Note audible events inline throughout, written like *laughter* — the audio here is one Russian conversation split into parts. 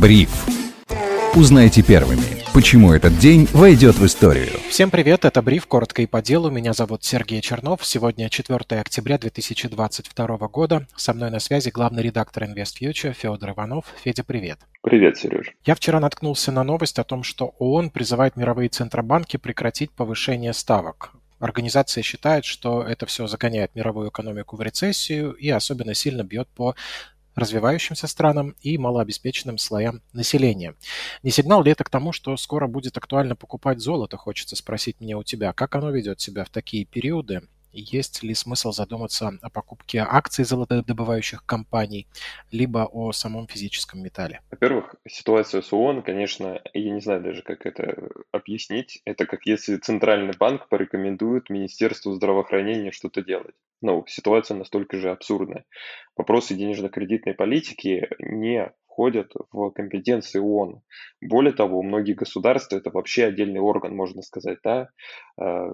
Бриф. Узнайте первыми, почему этот день войдет в историю. Всем привет, это Бриф, коротко и по делу. Меня зовут Сергей Чернов. Сегодня 4 октября 2022 года. Со мной на связи главный редактор InvestFuture Федор Иванов. Федя, привет. Привет, Сереж. Я вчера наткнулся на новость о том, что ООН призывает мировые центробанки прекратить повышение ставок. Организация считает, что это все загоняет мировую экономику в рецессию и особенно сильно бьет по развивающимся странам и малообеспеченным слоям населения. Не сигнал ли это к тому, что скоро будет актуально покупать золото, хочется спросить мне у тебя. Как оно ведет себя в такие периоды? Есть ли смысл задуматься о покупке акций золотодобывающих компаний, либо о самом физическом металле? Во-первых, ситуация с ООН, конечно, я не знаю даже, как это объяснить. Это как если Центральный банк порекомендует Министерству здравоохранения что-то делать. Ну, ситуация настолько же абсурдная. Вопросы денежно-кредитной политики не входят в компетенции ООН. Более того, многие государства это вообще отдельный орган, можно сказать, да, а,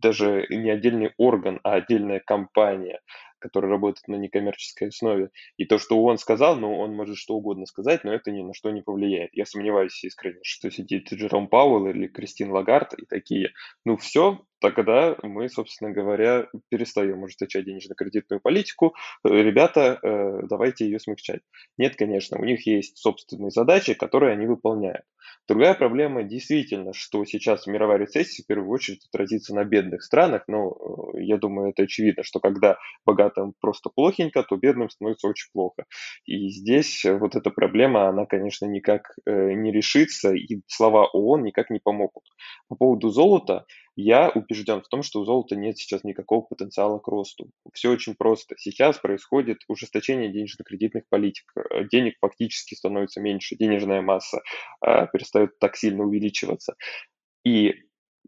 даже не отдельный орган, а отдельная компания, которая работает на некоммерческой основе. И то, что он сказал, ну, он может что угодно сказать, но это ни на что не повлияет. Я сомневаюсь искренне, что сидит Джером Пауэлл или Кристин Лагард и такие. Ну, все, тогда мы, собственно говоря, перестаем ужесточать денежно-кредитную политику. Ребята, э, давайте ее смягчать. Нет, конечно, у них есть собственные задачи, которые они выполняют. Другая проблема действительно, что сейчас мировая рецессия в первую очередь отразится на бедных странах, но э, я думаю, это очевидно, что когда богатым просто плохенько, то бедным становится очень плохо. И здесь вот эта проблема, она, конечно, никак э, не решится, и слова ООН никак не помогут. По поводу золота, я убежден в том, что у золота нет сейчас никакого потенциала к росту. Все очень просто. Сейчас происходит ужесточение денежно-кредитных политик. Э, денег фактически становится меньше, денежная масса э, перестает так сильно увеличиваться. И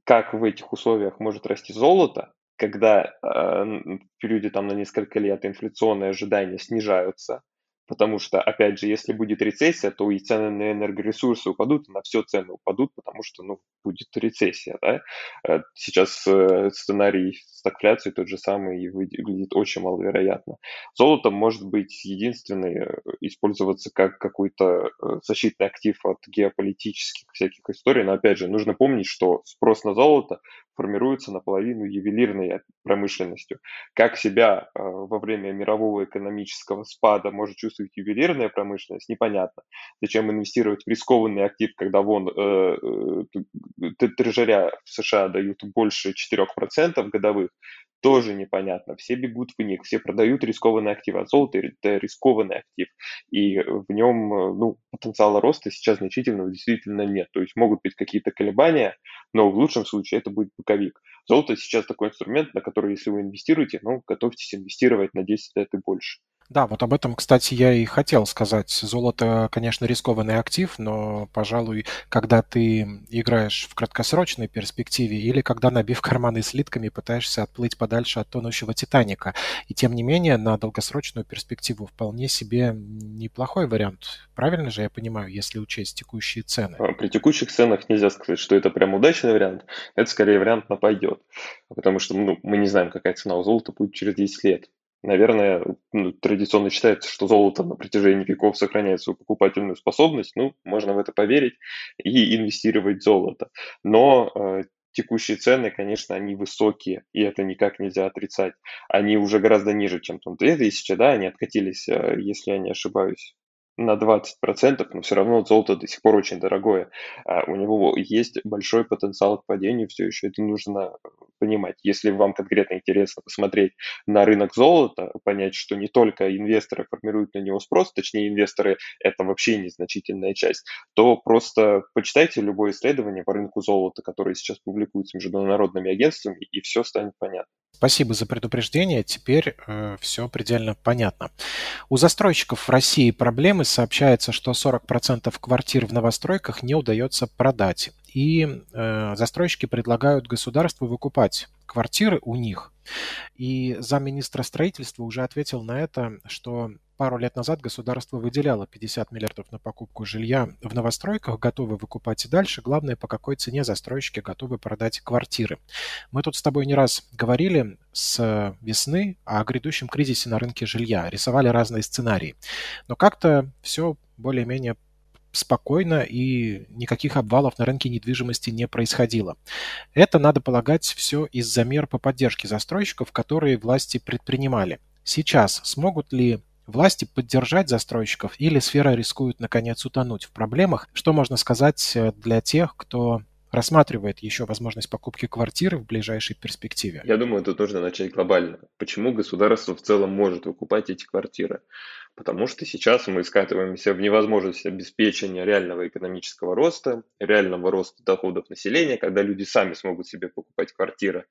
как в этих условиях может расти золото, когда э, в периоде там на несколько лет инфляционные ожидания снижаются, Потому что, опять же, если будет рецессия, то и цены на энергоресурсы упадут, на все цены упадут, потому что, ну, будет рецессия, да. Э, сейчас э, сценарий стагфляции тот же самый и выглядит очень маловероятно. Золото может быть единственный, э, использоваться как какой-то защитный актив от геополитических всяких историй, но, опять же, нужно помнить, что спрос на золото формируется наполовину ювелирной промышленностью. Как себя во время мирового экономического спада может чувствовать ювелирная промышленность, непонятно. Зачем инвестировать в рискованный актив, когда вон э, э, трежеря в США дают больше 4% годовых, тоже непонятно. Все бегут в них, все продают рискованный актив. А золото – это рискованный актив. И в нем ну, потенциала роста сейчас значительного действительно нет. То есть могут быть какие-то колебания, но в лучшем случае это будет боковик. Золото сейчас такой инструмент, на который, если вы инвестируете, ну, готовьтесь инвестировать на 10 лет и больше. Да, вот об этом, кстати, я и хотел сказать. Золото, конечно, рискованный актив, но, пожалуй, когда ты играешь в краткосрочной перспективе или когда, набив карманы слитками, пытаешься отплыть подальше от тонущего Титаника. И тем не менее, на долгосрочную перспективу вполне себе неплохой вариант. Правильно же я понимаю, если учесть текущие цены? А, при текущих ценах нельзя сказать, что это прям удачный вариант. Это скорее вариант на пойдет. Потому что ну, мы не знаем, какая цена у золота будет через 10 лет наверное, ну, традиционно считается, что золото на протяжении веков сохраняет свою покупательную способность. Ну, можно в это поверить и инвестировать в золото. Но э, текущие цены, конечно, они высокие, и это никак нельзя отрицать. Они уже гораздо ниже, чем там 2000, да, они откатились, э, если я не ошибаюсь, на 20%, но все равно золото до сих пор очень дорогое. А у него есть большой потенциал к падению, все еще это нужно понимать. Если вам конкретно интересно посмотреть на рынок золота, понять, что не только инвесторы формируют на него спрос, точнее инвесторы это вообще незначительная часть, то просто почитайте любое исследование по рынку золота, которое сейчас публикуется международными агентствами, и все станет понятно. Спасибо за предупреждение. Теперь э, все предельно понятно. У застройщиков в России проблемы. Сообщается, что 40% квартир в новостройках не удается продать. И э, застройщики предлагают государству выкупать квартиры у них. И замминистра строительства уже ответил на это, что пару лет назад государство выделяло 50 миллиардов на покупку жилья в новостройках, готовы выкупать и дальше. Главное, по какой цене застройщики готовы продать квартиры. Мы тут с тобой не раз говорили с весны о грядущем кризисе на рынке жилья, рисовали разные сценарии. Но как-то все более-менее спокойно и никаких обвалов на рынке недвижимости не происходило. Это, надо полагать, все из-за мер по поддержке застройщиков, которые власти предпринимали. Сейчас смогут ли власти поддержать застройщиков или сфера рискует наконец утонуть в проблемах? Что можно сказать э, для тех, кто рассматривает еще возможность покупки квартиры в ближайшей перспективе? Я думаю, тут нужно начать глобально. Почему государство в целом может выкупать эти квартиры? Потому что сейчас мы скатываемся в невозможность обеспечения реального экономического роста, реального роста доходов населения, когда люди сами смогут себе покупать квартиры.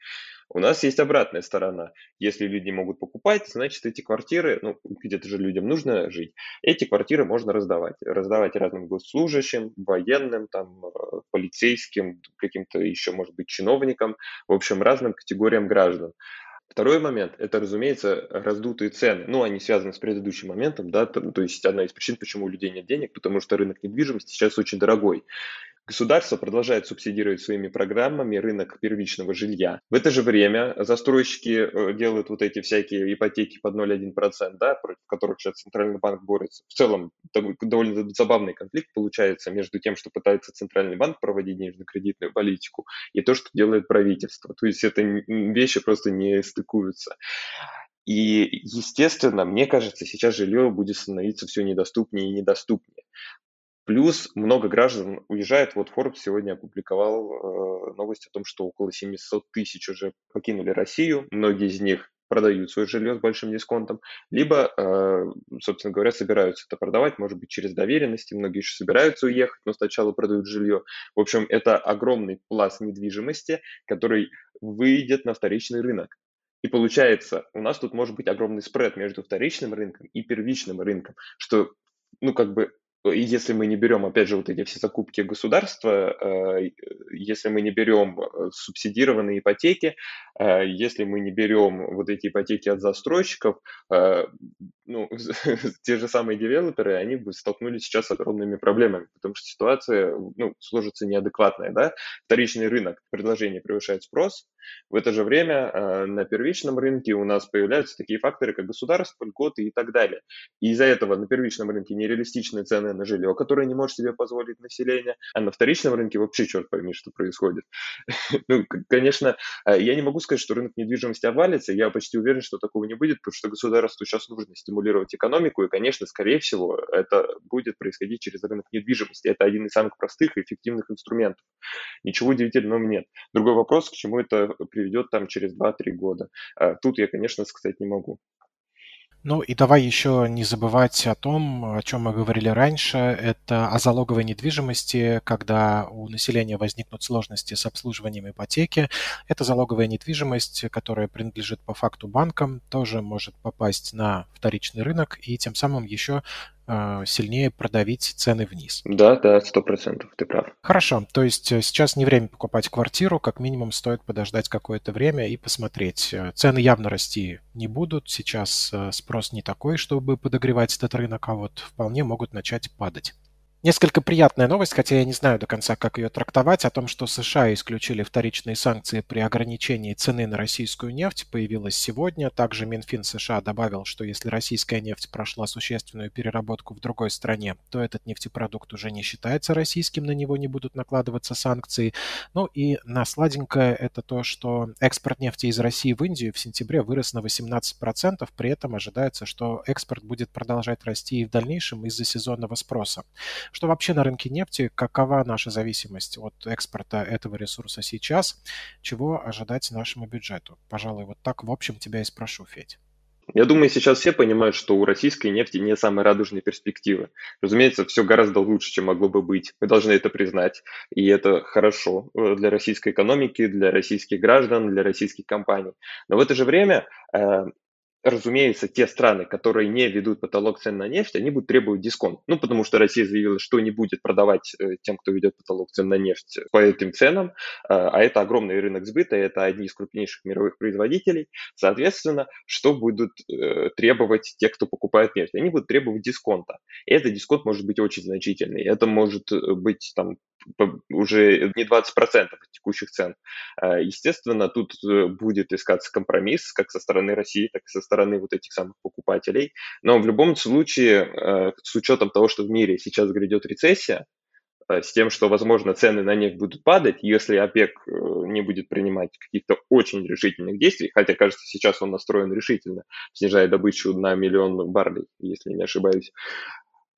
У нас есть обратная сторона. Если люди могут покупать, значит эти квартиры, ну где-то же людям нужно жить, эти квартиры можно раздавать. Раздавать разным госслужащим, военным, там, э, полицейским, каким-то еще, может быть, чиновникам, в общем, разным категориям граждан. Второй момент – это, разумеется, раздутые цены. Ну, они связаны с предыдущим моментом, да, то, то есть одна из причин, почему у людей нет денег, потому что рынок недвижимости сейчас очень дорогой. Государство продолжает субсидировать своими программами рынок первичного жилья. В это же время застройщики э, делают вот эти всякие ипотеки под 0,1%, да, против которых сейчас Центральный банк борется. В целом довольно забавный конфликт получается между тем, что пытается Центральный банк проводить денежно-кредитную политику, и то, что делает правительство. То есть это вещи просто не стыкуются. И, естественно, мне кажется, сейчас жилье будет становиться все недоступнее и недоступнее. Плюс много граждан уезжает. Вот Forbes сегодня опубликовал э, новость о том, что около 700 тысяч уже покинули Россию. Многие из них продают свое жилье с большим дисконтом, либо, э, собственно говоря, собираются это продавать, может быть, через доверенности. Многие еще собираются уехать, но сначала продают жилье. В общем, это огромный пласт недвижимости, который выйдет на вторичный рынок. И получается, у нас тут может быть огромный спред между вторичным рынком и первичным рынком, что, ну, как бы если мы не берем, опять же, вот эти все закупки государства, э, если мы не берем э, субсидированные ипотеки, э, если мы не берем вот эти ипотеки от застройщиков, ну, *laughs* те же самые девелоперы, они бы столкнулись сейчас с огромными проблемами, потому что ситуация ну, сложится неадекватная. Да? Вторичный рынок предложения превышает спрос, в это же время на первичном рынке у нас появляются такие факторы, как государство, льготы и так далее. И из-за этого на первичном рынке нереалистичные цены на жилье, которое не может себе позволить население, а на вторичном рынке вообще черт пойми, что происходит. *laughs* ну, конечно, э, я не могу сказать, что рынок недвижимости обвалится, я почти уверен, что такого не будет, потому что государству сейчас нужно стимулировать экономику, и, конечно, скорее всего, это будет происходить через рынок недвижимости. Это один из самых простых и эффективных инструментов. Ничего удивительного нет. Другой вопрос, к чему это приведет там через 2-3 года. Э, тут я, конечно, сказать не могу. Ну и давай еще не забывать о том, о чем мы говорили раньше, это о залоговой недвижимости, когда у населения возникнут сложности с обслуживанием ипотеки. Эта залоговая недвижимость, которая принадлежит по факту банкам, тоже может попасть на вторичный рынок и тем самым еще сильнее продавить цены вниз. Да, да, сто процентов, ты прав. Хорошо, то есть э, сейчас не время покупать квартиру, как минимум стоит подождать какое-то время и посмотреть. Э, цены явно расти не будут, сейчас э, спрос не такой, чтобы подогревать этот рынок, а вот вполне могут начать падать. Несколько приятная новость, хотя я не знаю до конца, как ее трактовать, о том, что США исключили вторичные санкции при ограничении цены на российскую нефть, появилась сегодня. Также Минфин США добавил, что если российская нефть прошла существенную переработку в другой стране, то этот нефтепродукт уже не считается российским, на него не будут накладываться санкции. Ну и на сладенькое это то, что экспорт нефти из России в Индию в сентябре вырос на 18%, при этом ожидается, что экспорт будет продолжать расти и в дальнейшем из-за сезонного спроса. Что вообще на рынке нефти, какова наша зависимость от экспорта этого ресурса сейчас, чего ожидать нашему бюджету? Пожалуй, вот так в общем тебя и спрошу, Федь. Я думаю, сейчас все понимают, что у российской нефти не самые радужные перспективы. Разумеется, все гораздо лучше, чем могло бы быть. Мы должны это признать. И это хорошо э, для российской экономики, для российских граждан, для российских компаний. Но в это же время э, разумеется, те страны, которые не ведут потолок цен на нефть, они будут требовать дисконт. Ну, потому что Россия заявила, что не будет продавать э, тем, кто ведет потолок цен на нефть по этим ценам, э, а это огромный рынок сбыта, это одни из крупнейших мировых производителей. Соответственно, что будут э, требовать те, кто покупает нефть? Они будут требовать дисконта. И этот дисконт может быть очень значительный. Это может быть там уже не 20% от текущих цен. Э, естественно, тут э, будет искаться компромисс как со стороны России, так и со стороны вот этих самых покупателей. Но в любом случае, с учетом того, что в мире сейчас грядет рецессия, с тем, что, возможно, цены на нефть будут падать, если ОПЕК не будет принимать каких-то очень решительных действий, хотя, кажется, сейчас он настроен решительно, снижая добычу на миллион баррелей, если не ошибаюсь,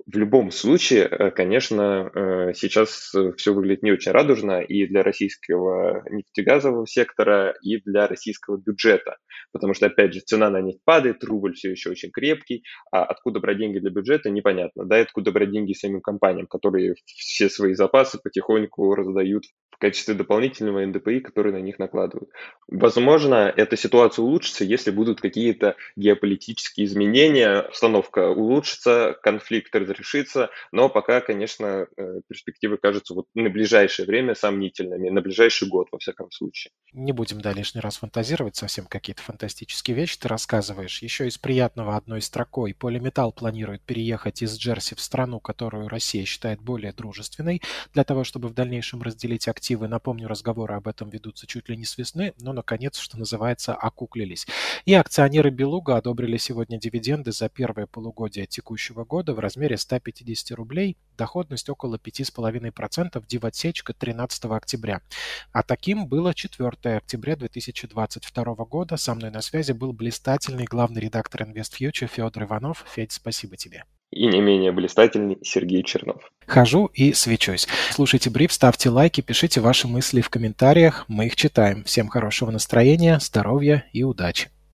в любом случае, э, конечно, э, сейчас все выглядит не очень радужно и для российского нефтегазового сектора, и для российского бюджета. Потому что, опять же, цена на нефть падает, рубль все еще очень крепкий, а откуда брать деньги для бюджета, непонятно. Да, и откуда брать деньги самим компаниям, которые все свои запасы потихоньку раздают в качестве дополнительного НДПИ, который на них накладывают. Возможно, эта ситуация улучшится, если будут какие-то геополитические изменения, обстановка улучшится, конфликт разрешится, но пока, конечно, э, перспективы кажутся вот на ближайшее время сомнительными, на ближайший год, во всяком случае. Не будем да, лишний раз фантазировать, совсем какие-то фантастические вещи ты рассказываешь. Еще из приятного одной строкой. Полиметалл планирует переехать из Джерси в страну, которую Россия считает более дружественной, для того, чтобы в дальнейшем разделить активы перспективы. Напомню, разговоры об этом ведутся чуть ли не с весны, но, наконец, что называется, окуклились. И акционеры Белуга одобрили сегодня дивиденды за первое полугодие текущего года в размере 150 рублей, доходность около 5,5%, дивотсечка 13 октября. А таким было 4 октября 2022 года. Со мной на связи был блистательный главный редактор InvestFuture Федор Иванов. Федь, спасибо тебе и не менее блистательный Сергей Чернов. Хожу и свечусь. Слушайте бриф, ставьте лайки, пишите ваши мысли в комментариях, мы их читаем. Всем хорошего настроения, здоровья и удачи.